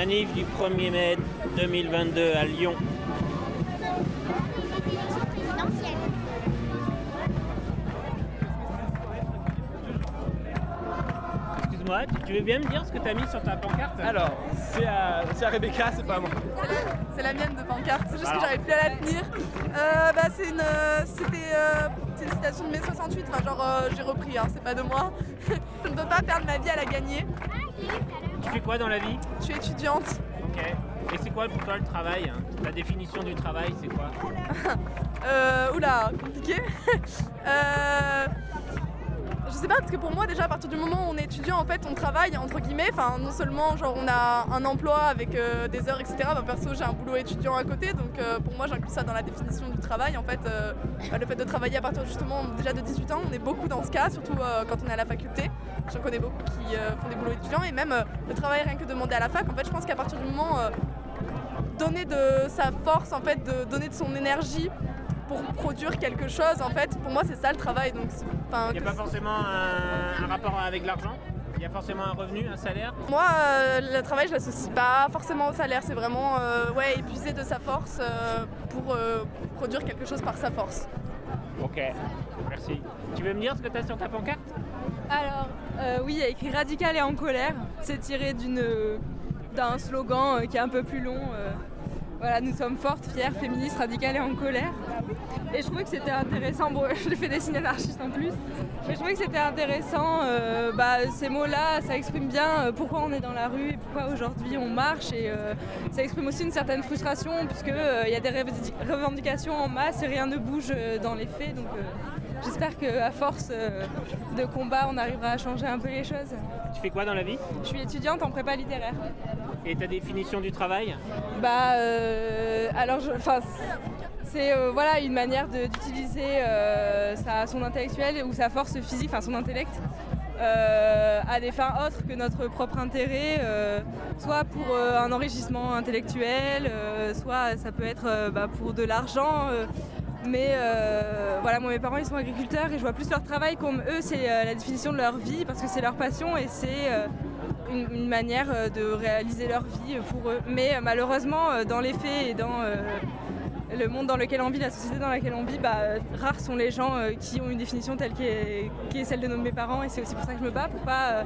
Manif du 1er mai 2022 à Lyon. Excuse-moi, tu- veux bien me dire ce que tu as mis sur ta pancarte? Alors, c'est à, c'est à Rebecca, c'est pas à moi. C'est la mienne de pancarte, c'est juste Alors. que j'arrive plus à la tenir. Euh, bah, c'est une, euh, c'était, euh, c'est une citation de mai 68, enfin genre euh, j'ai repris, hein, c'est pas de moi. Je ne peux pas perdre ma vie à la gagner. Tu fais quoi dans la vie Je suis étudiante. Ok. Et c'est quoi pour toi le travail hein? Ta définition du travail, c'est quoi? Euh, oula, compliqué. euh, je sais pas parce que pour moi déjà à partir du moment où on est étudiant en fait on travaille entre guillemets. Enfin non seulement genre on a un emploi avec euh, des heures etc. Bah, perso j'ai un boulot étudiant à côté donc euh, pour moi j'inclus ça dans la définition du travail. En fait euh, bah, le fait de travailler à partir justement déjà de 18 ans on est beaucoup dans ce cas surtout quand on est à la faculté. J'en connais beaucoup qui font des boulots étudiants et même le travail rien que demander à la fac en fait je pense qu'à partir du moment donner de sa force en fait de donner de son énergie pour produire quelque chose en fait pour moi c'est ça le travail donc Il n'y a pas forcément un, un rapport avec l'argent? Il y a forcément un revenu, un salaire? Moi euh, le travail je l'associe pas forcément au salaire c'est vraiment euh, ouais épuiser de sa force euh, pour euh, produire quelque chose par sa force Ok, merci. Tu veux me dire ce que tu as sur ta pancarte? Alors, euh, oui, il y a écrit radical et en colère. C'est tiré d'une, d'un slogan euh, qui est un peu plus long. euh, voilà, nous sommes fortes, fières, féministes, radicales et en colère. Et je trouvais que c'était intéressant. Bon, je l'ai fait dessiner anarchiste en plus. Mais je trouvais que c'était intéressant. euh, bah, ces mots-là, ça exprime bien euh, pourquoi on est dans la rue et pourquoi aujourd'hui on marche. Et euh, ça exprime aussi une certaine frustration puisqu'il y a des revendic- revendications en masse et rien ne bouge euh, dans les faits. Donc euh, j'espère qu'à force euh, de combat, on arrivera à changer un peu les choses. Tu fais quoi dans la vie? Je suis étudiante en prépa littéraire. Et ta définition du travail? Bah, euh, alors, je- enfin, c'est euh, voilà une manière d'utiliser euh, son intellectuel ou sa force physique, enfin son intellect, euh, à des fins autres que notre propre intérêt, soit pour un enrichissement intellectuel, soit ça peut être bah, pour de l'argent. mais voilà, moi mes parents ils sont agriculteurs et je vois plus leur travail comme eux, c'est la définition de leur vie parce que c'est leur passion et c'est une, manière de réaliser leur vie pour eux. Mais malheureusement, dans les faits et dans le monde dans lequel on vit, la société dans laquelle on vit, bah, euh, rares sont les gens euh, qui ont une définition telle qui est, qui est celle de nos- mes parents et c'est aussi pour ça que je me bats, pour pas euh,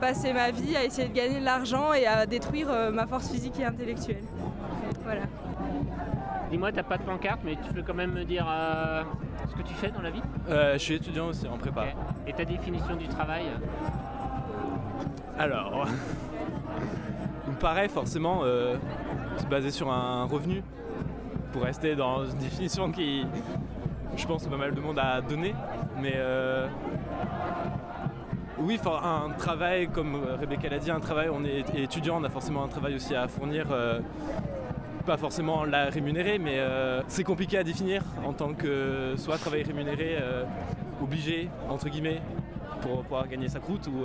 passer ma vie à essayer de gagner de l'argent et à détruire euh, ma force physique et intellectuelle. Voilà. Dis-moi, t'as pas de pancarte, mais tu peux quand même me dire euh, ce que tu fais dans la vie? Euh, je suis étudiant aussi en prépa. Et ta définition du travail? Alors, il me paraît forcément euh, se baser sur un revenu pour rester dans une définition qui, je pense, pas mal de monde a donné. Mais euh, oui, un travail, comme Rebecca l'a dit, un travail, on est étudiant, on a forcément un travail aussi à fournir. euh, pas forcément la rémunérer, mais euh, c'est compliqué à définir en tant que soit travail rémunéré, obligé, entre guillemets, pour pouvoir gagner sa croûte, ou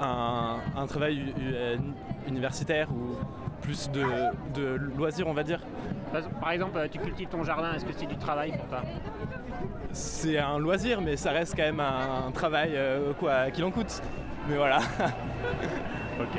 un, travail universitaire ou plus de loisirs, on va dire. Par exemple, euh, tu cultives ton jardin, est-ce que c'est du travail pour toi C'est un loisir, mais ça reste quand même un, un travail, euh, quoi qu'il en coûte. Mais voilà. Ok.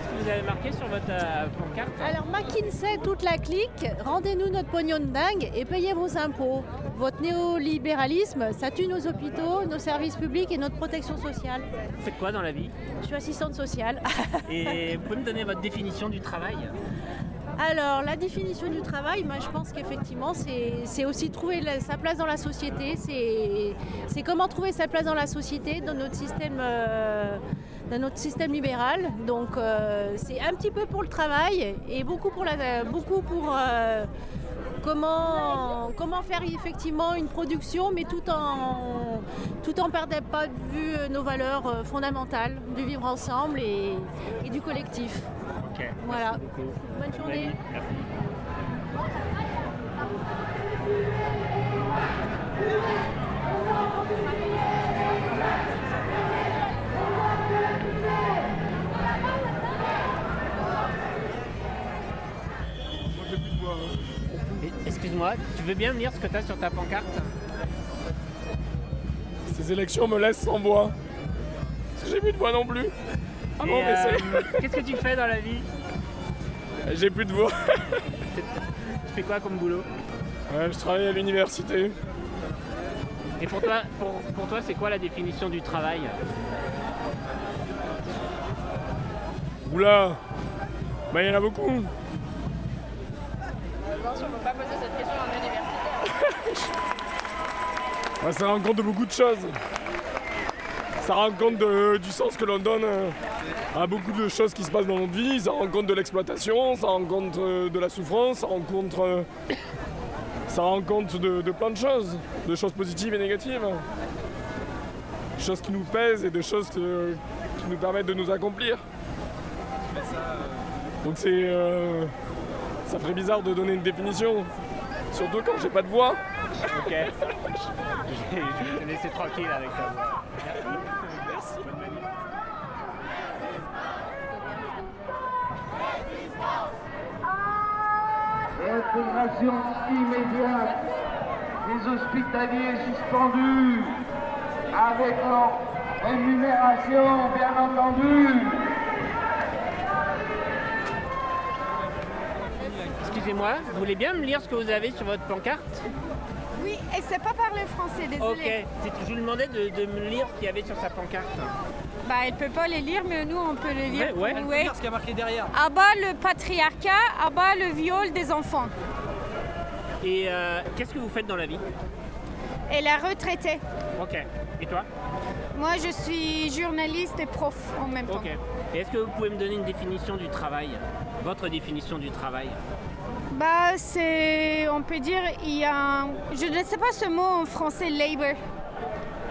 vous avez marqué sur votre euh, pancarte Alors McKinsey, toute la clique, rendez-nous notre pognon de dingue et payez vos impôts. Votre néolibéralisme, ça tue nos hôpitaux, nos services publics et notre protection sociale. Vous faites quoi dans la vie? Je suis assistante sociale. Et vous pouvez me donner votre définition du travail? Alors la définition du travail, moi je pense qu'effectivement c'est aussi trouver la- sa place dans la société, c'est c'est comment trouver sa place dans la société, dans notre système euh, dans notre système libéral. Donc euh, c'est un petit peu pour le travail et beaucoup pour, la, beaucoup pour euh, comment, comment faire effectivement une production, mais tout en tout en perdant pas de vue nos valeurs euh, fondamentales du vivre ensemble et, et du collectif. Voilà. Bonne journée. Merci. Excuse-moi, tu veux bien me lire ce que tu as sur ta pancarte Ces élections me laissent sans voix. Parce que j'ai plus de voix non plus. Ah mais euh, c'est. Qu'est-ce que tu fais dans la vie J'ai plus de voix. Tu fais quoi comme boulot Ouais, je travaille à l'université. Et pour toi, pour, pour toi c'est quoi la définition du travail Oula Bah, il y en a beaucoup. Ouais, ça rend compte de beaucoup de choses. Ça rend compte de- du sens que l'on donne euh, à beaucoup de choses qui se passent dans notre vie. Ça rend compte de l'exploitation, ça rend compte euh, de la souffrance, ça rend compte, euh, ça rend compte de, plein de choses, de choses positives et négatives. Des choses qui nous pèsent et des choses qui nous permettent de nous accomplir. Donc c'est. euh, ça ferait bizarre de donner une définition. Surtout quand j'ai pas de voix. Ok. je vais te laisser tranquille avec ta voix. Merci. Immédiate des hospitaliers suspendus avec leur rémunération, bien entendu. Excusez-moi, vous voulez bien me lire ce que vous avez sur votre pancarte Oui, et c'est pas parler français, désolé. Ok. Je lui demandais de, de me lire ce qu'il y avait sur sa pancarte. Bah, elle peut pas les lire, mais nous, on peut les lire. Ouais, ouais. ce qu'il y a marqué derrière. Abat le patriarcat, abat le viol des enfants. Et euh, qu'est-ce que vous faites dans la vie Et la retraitée. Ok. Et toi Moi, je suis journaliste et prof en même temps. Ok. Et est-ce que vous pouvez me donner une définition du travail? Votre définition du travail? Bah, c'est, on peut dire, il y a, un- je ne sais pas ce mot en français, labor.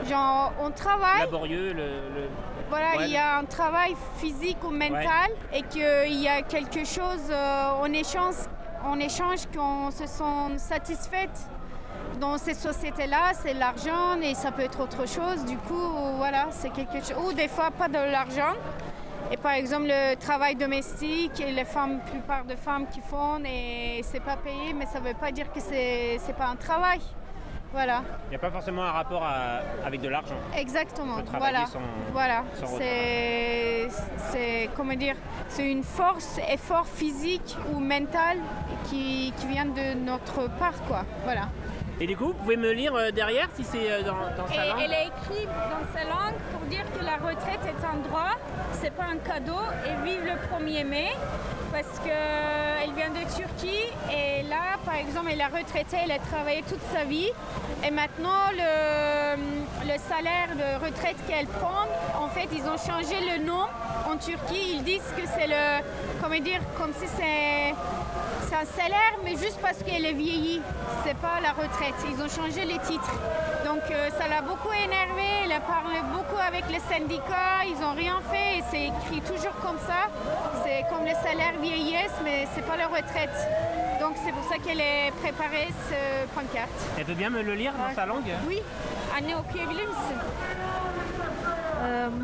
Genre, on travaille. Laborieux, le. le- Voilà, Ouais. il y a un travail physique ou mental et qu'il y a quelque chose euh, en échange, en échange qu'on se sent satisfait dans ces sociétés-là, c'est l'argent et ça peut être autre chose. Du coup, voilà, c'est quelque chose. Ou des fois, pas de l'argent. Et par exemple, le travail domestique, et les femmes, la plupart des femmes qui font, et c'est pas payé, mais ça veut pas dire que c'est c'est pas un travail. Voilà. Il n'y a pas forcément un rapport à- avec de l'argent. Exactement. Voilà. sans- voilà. sans C'est, c'est comment dire, c'est une force, effort physique ou mental qui, qui vient de notre part, quoi. Voilà. Et du coup, vous pouvez me lire euh, derrière si c'est euh, dans, dans sa Et langue. elle a écrit dans sa langue pour dire que la retraite est un droit, c'est pas un cadeau, et vive le 1er mai, parce qu'elle vient de Turquie, et là, par exemple, elle est retraitée, elle a travaillé toute sa vie, et maintenant, le, le salaire de retraite qu'elle prend, en fait, ils ont changé le nom en Turquie, ils disent que c'est le, comment dire, comme si c'est... C'est un salaire, mais juste parce qu'elle est vieillie. C'est pas la retraite. Ils ont changé les titres. Donc euh, ça l'a beaucoup énervée. Elle a parlé beaucoup avec les syndicats. Ils n'ont rien fait et c'est écrit toujours comme ça. C'est comme le salaire vieillesse, mais c'est pas la retraite. Donc c'est pour ça qu'elle a préparé ce pancarte. Elle veut bien me le lire dans sa langue? Oui, anne okuyabilir misin?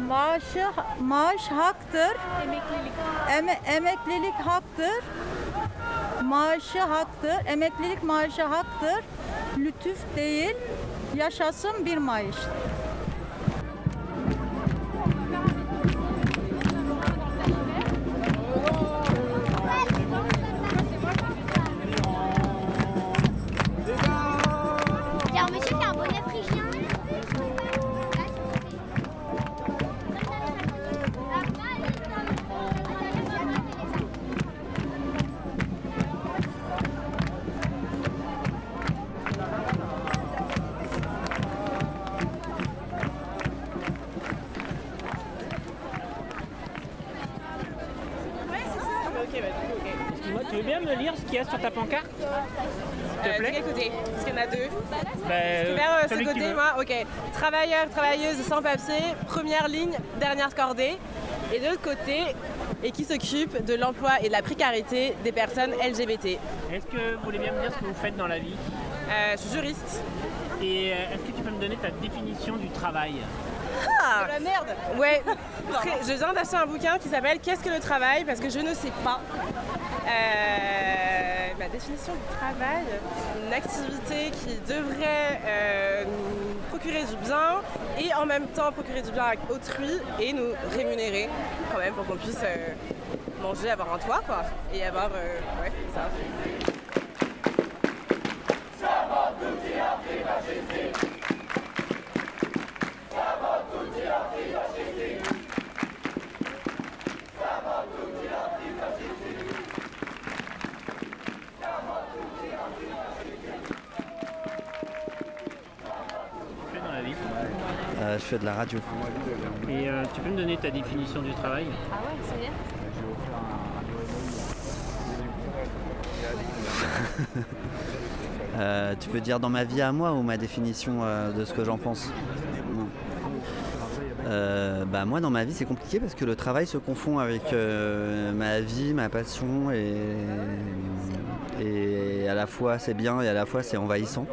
Maaşı, maaş haktır, Emeklilik. eme- emeklilik haktır, maaşı haktır, emeklilik maaşı haktır, lütuf değil, yaşasın bir maaş. Bien me lire ce qu'il y a sur ta pancarte S'il te Euh, de quel côté Parce qu'il y en a deux. Bah, Je peux euh, euh, ce côté, moi Ok. Travailleurs, travailleuses sans papier, première ligne, dernière cordée. Et de l'autre côté, et qui s'occupe de l'emploi et de la précarité des personnes LGBT. Est-ce que vous voulez bien me dire ce que vous faites dans la vie? Euh, je suis juriste. Et euh, est-ce que tu peux me donner ta définition du travail? Ah la merde Ouais, je viens d'acheter un bouquin qui s'appelle Qu'est-ce que le travail? Parce que je ne sais pas. Euh, ma définition du travail, une activité qui devrait euh, nous procurer du bien et en même temps procurer du bien à autrui et nous rémunérer quand même pour qu'on puisse euh, manger, avoir un toit quoi. Et avoir, ouais, ça. Je fais de la radio. Et euh, tu peux me donner ta définition du travail? Ah ouais, ça y est. Euh, tu peux dire dans ma vie à moi ou ma définition euh, de ce que j'en pense? Non. Euh, bah moi dans ma vie c'est compliqué parce que le travail se confond avec euh, ma vie, ma passion et, et à la fois c'est bien et à la fois c'est envahissant.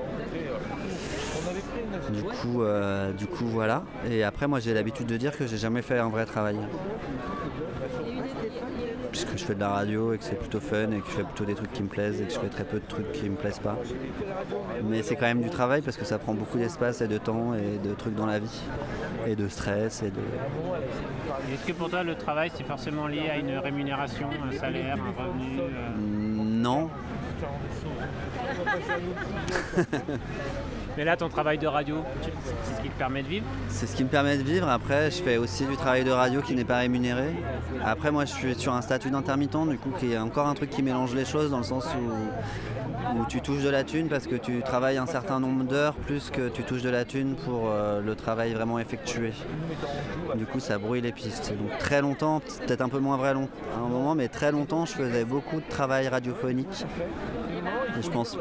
Du coup, euh, du coup voilà. Et après moi j'ai l'habitude de dire que j'ai jamais fait un vrai travail. Puisque je fais de la radio et que c'est plutôt fun et que je fais plutôt des trucs qui me plaisent et que je fais très peu de trucs qui me plaisent pas. Mais c'est quand même du travail parce que ça prend beaucoup d'espace et de temps et de trucs dans la vie. Et de stress et de. Est-ce que pour toi le travail c'est forcément lié à une rémunération, un salaire, un revenu euh Non. Mais là ton travail de radio, c'est ce qui te permet de vivre C'est ce qui me permet de vivre. Après, je fais aussi du travail de radio qui n'est pas rémunéré. Après, moi, je suis sur un statut d'intermittent, du coup, qui est encore un truc qui mélange les choses dans le sens où, tu touches de la thune parce que tu travailles un certain nombre d'heures plus que tu touches de la thune pour euh, le travail vraiment effectué. Du coup, ça brouille les pistes. Donc, très longtemps, peut-être un peu moins vrai à un moment, mais très longtemps, je faisais beaucoup de travail radiophonique. Je pense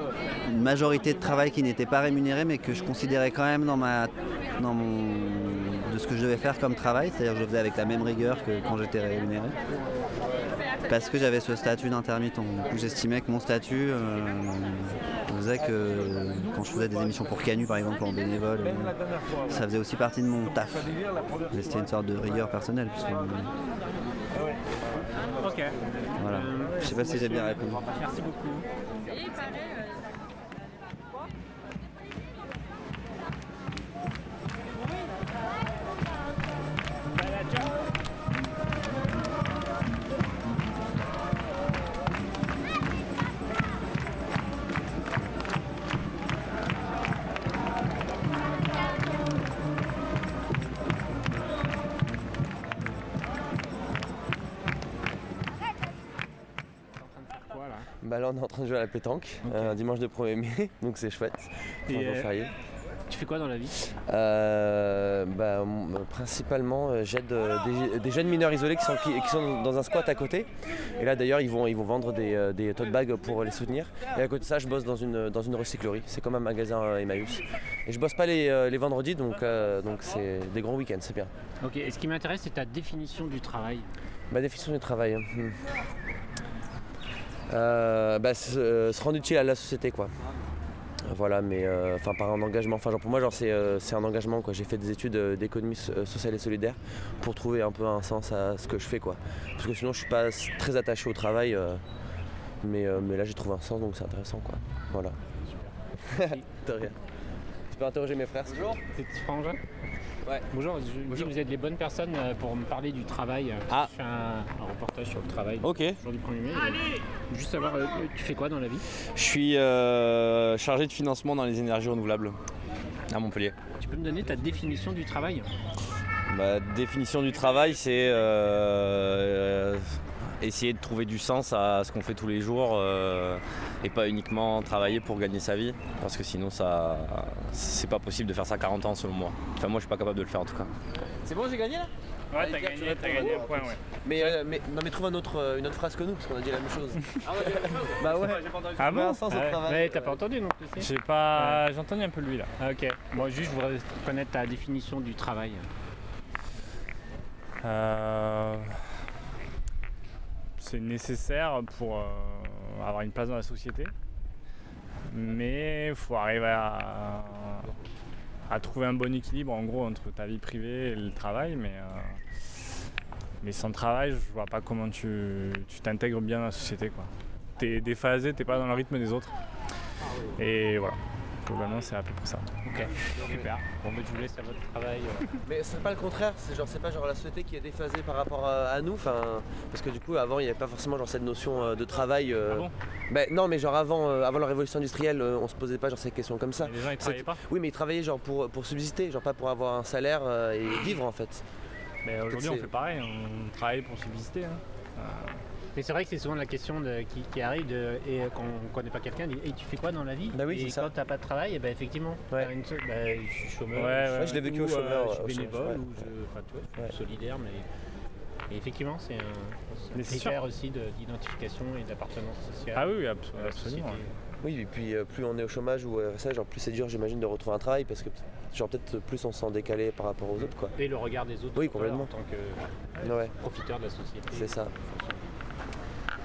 une majorité de travail qui n'était pas rémunéré mais que je considérais quand même dans ma dans mon de ce que je devais faire comme travail, c'est-à-dire que je faisais avec la même rigueur que quand j'étais rémunéré. Parce que j'avais ce statut d'intermittent. J'estimais que mon statut euh, faisait que quand je faisais des émissions pour Canu par exemple en bénévole, euh, ça faisait aussi partie de mon taf. C'était une sorte de rigueur personnelle. puisque- Ok. voilà. Je sais pas si j'ai bien répondu. Merci beaucoup. On est en train de jouer à la pétanque, un dimanche de 1er mai, donc c'est chouette. Et, euh, férié. Tu fais quoi dans la vie? Euh, bah, principalement, euh, j'aide euh, des, des jeunes mineurs isolés qui sont, qui, qui sont dans un squat à côté. Et là d'ailleurs, ils vont, ils vont vendre des, euh, des tote bags pour les soutenir. Et à côté de ça, je bosse dans une, dans une recyclerie. C'est comme un magasin euh, Emmaüs. Et je bosse pas les, euh, les vendredis, donc euh, donc c'est des grands week-ends, c'est bien. Ok, et ce qui m'intéresse c'est ta définition du travail. Ma définition du travail. hmm. Euh, bah, se, euh, se rendre utile à la société quoi. Voilà, mais euh, enfin par un engagement. Enfin genre pour moi genre c'est euh, c'est un engagement quoi. J'ai fait des études euh, d'économie so- sociale et solidaire pour trouver un peu un sens à ce que je fais quoi. Parce que sinon je suis pas très attaché au travail, mais, mais là j'ai trouvé un sens donc c'est intéressant quoi. Voilà. De rien. Tu peux interroger mes frères. Bonjour. Tes petits frangins Ouais. Bonjour, je me dis que vous êtes les bonnes personnes euh, pour me parler du travail. Ah. Je fais un, un reportage sur le travail. Ok. Jour du 1er mai. et Juste savoir, euh, tu fais quoi dans la vie? Je suis euh, chargé de financement dans les énergies renouvelables à Montpellier. Tu peux me donner ta définition du travail? Ma définition du travail, c'est euh, essayer de trouver du sens à ce qu'on fait tous les jours euh, et pas uniquement travailler pour gagner sa vie parce que sinon ça c'est pas possible de faire ça 40 ans selon moi. Enfin moi je suis pas capable de le faire en tout cas. C'est bon j'ai gagné là? Ouais, t'as gagné, t'as gagné un point, ouais. Mais, euh, mais, non, mais trouve un autre, euh, une autre phrase que nous, parce qu'on a dit la même chose. Ah ouais, Bah ouais. Ah Mais bon? Un sens au Ouais. travail. Mais t'as pas entendu non plus J'ai pas. J'ai entendu un peu lui là. Ah, Ok. Moi, juste, je voudrais connaître ta définition du travail. Euh, C'est nécessaire pour euh, avoir une place dans la société. Mais il faut arriver à, trouver un bon équilibre en gros entre ta vie privée et le travail. Mais, euh, mais sans travail, je vois pas comment tu tu t'intègres bien dans la société. quoi. T'es déphasé, t'es pas dans le rythme des autres. Et voilà. Globalement, c'est à peu près ça. Ok, super. Bon, mais je vous laisse à votre travail. euh. Mais c'est pas le contraire, c'est genre c'est pas genre la société qui est déphasée par rapport à, à nous, enfin parce que du coup avant il n'y avait pas forcément genre cette notion euh, de travail. euh, Ah bon? Ben, non mais genre avant, euh, avant la révolution industrielle euh, on se posait pas genre ces questions comme ça. Les gens ils travaillaient pas? Oui mais ils travaillaient genre pour, pour subsister, genre pas pour avoir un salaire euh, et vivre en fait. Mais aujourd'hui, on fait pareil, on travaille pour subsister. hein. Euh, Mais c'est vrai que c'est souvent la question de- qui, qui arrive de, et euh, quand on connaît pas quelqu'un, dit Et tu fais quoi dans la vie? Bah oui, Et c'est ça. quand t'as pas de travail, et ben effectivement, Ouais. t'as une seule- bah, je suis chômeur, Ouais, ouais. Ouais, je l'ai vécu au ou, chômeur, je suis chômage, bénévole, ouais. ou je, enfin, tu vois, je suis Ouais. solidaire, mais et effectivement, c'est un, un critère aussi de- d'identification et d'appartenance sociale. Ah oui, absolument. société. Oui et puis euh, plus on est au chômage ou euh, ça genre plus c'est dur j'imagine de retrouver un travail parce que genre peut-être plus on se sent décalé par rapport aux autres quoi. Et le regard des autres Oui, complètement. en tant que Ouais. profiteur de la société. C'est ça.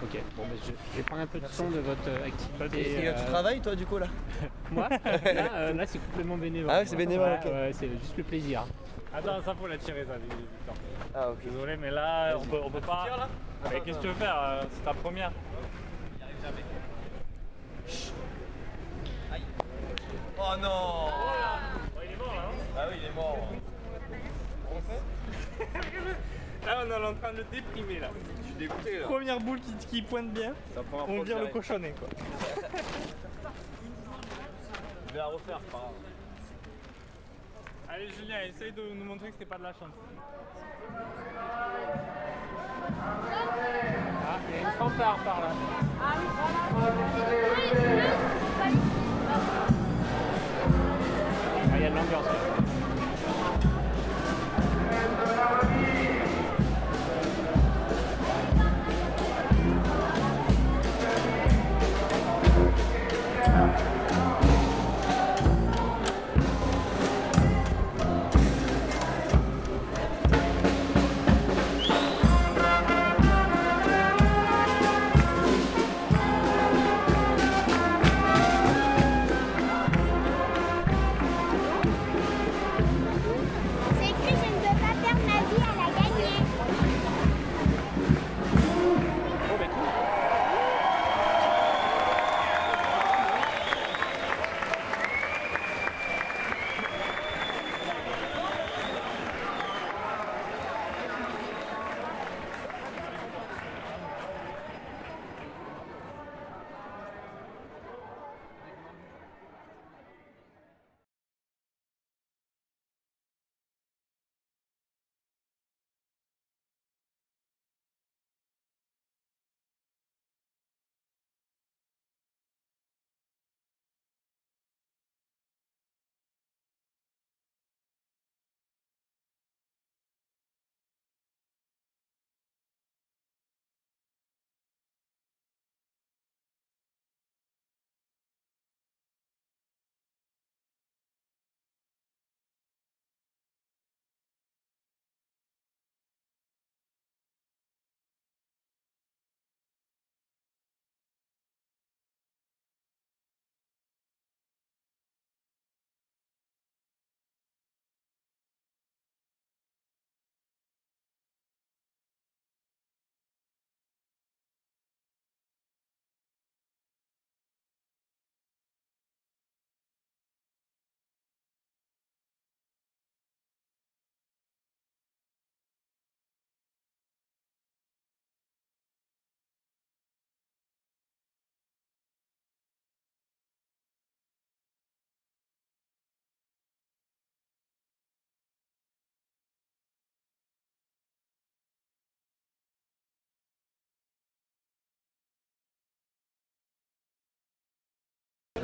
Ok, bon, mais je, je vais prendre un peu de son de votre euh, activité. Et, euh, tu euh, travailles toi du coup là Moi Là, euh, là, c'est complètement bénévole. Ah ouais, c'est bénévole, Ouais, ok. ouais, c'est juste le plaisir. Attends, ça faut la tirer ça. du- du temps. Ah ok. Désolé, mais là, on peut, on peut pas. Mais qu'est-ce que tu veux faire C'est ta première. Oh non il est mort là, non Ah oui il est mort. Là, on est en train de le déprimer là. Je suis dégoûté là. Première boule qui, qui pointe bien, on vire le cochonnet quoi. Je vais la refaire c'est pas grave. Allez Julien, essaye de nous montrer que c'était pas de la chance. Ah, il y a une fanfare par là. Ah, il y a de l'ambiance. là.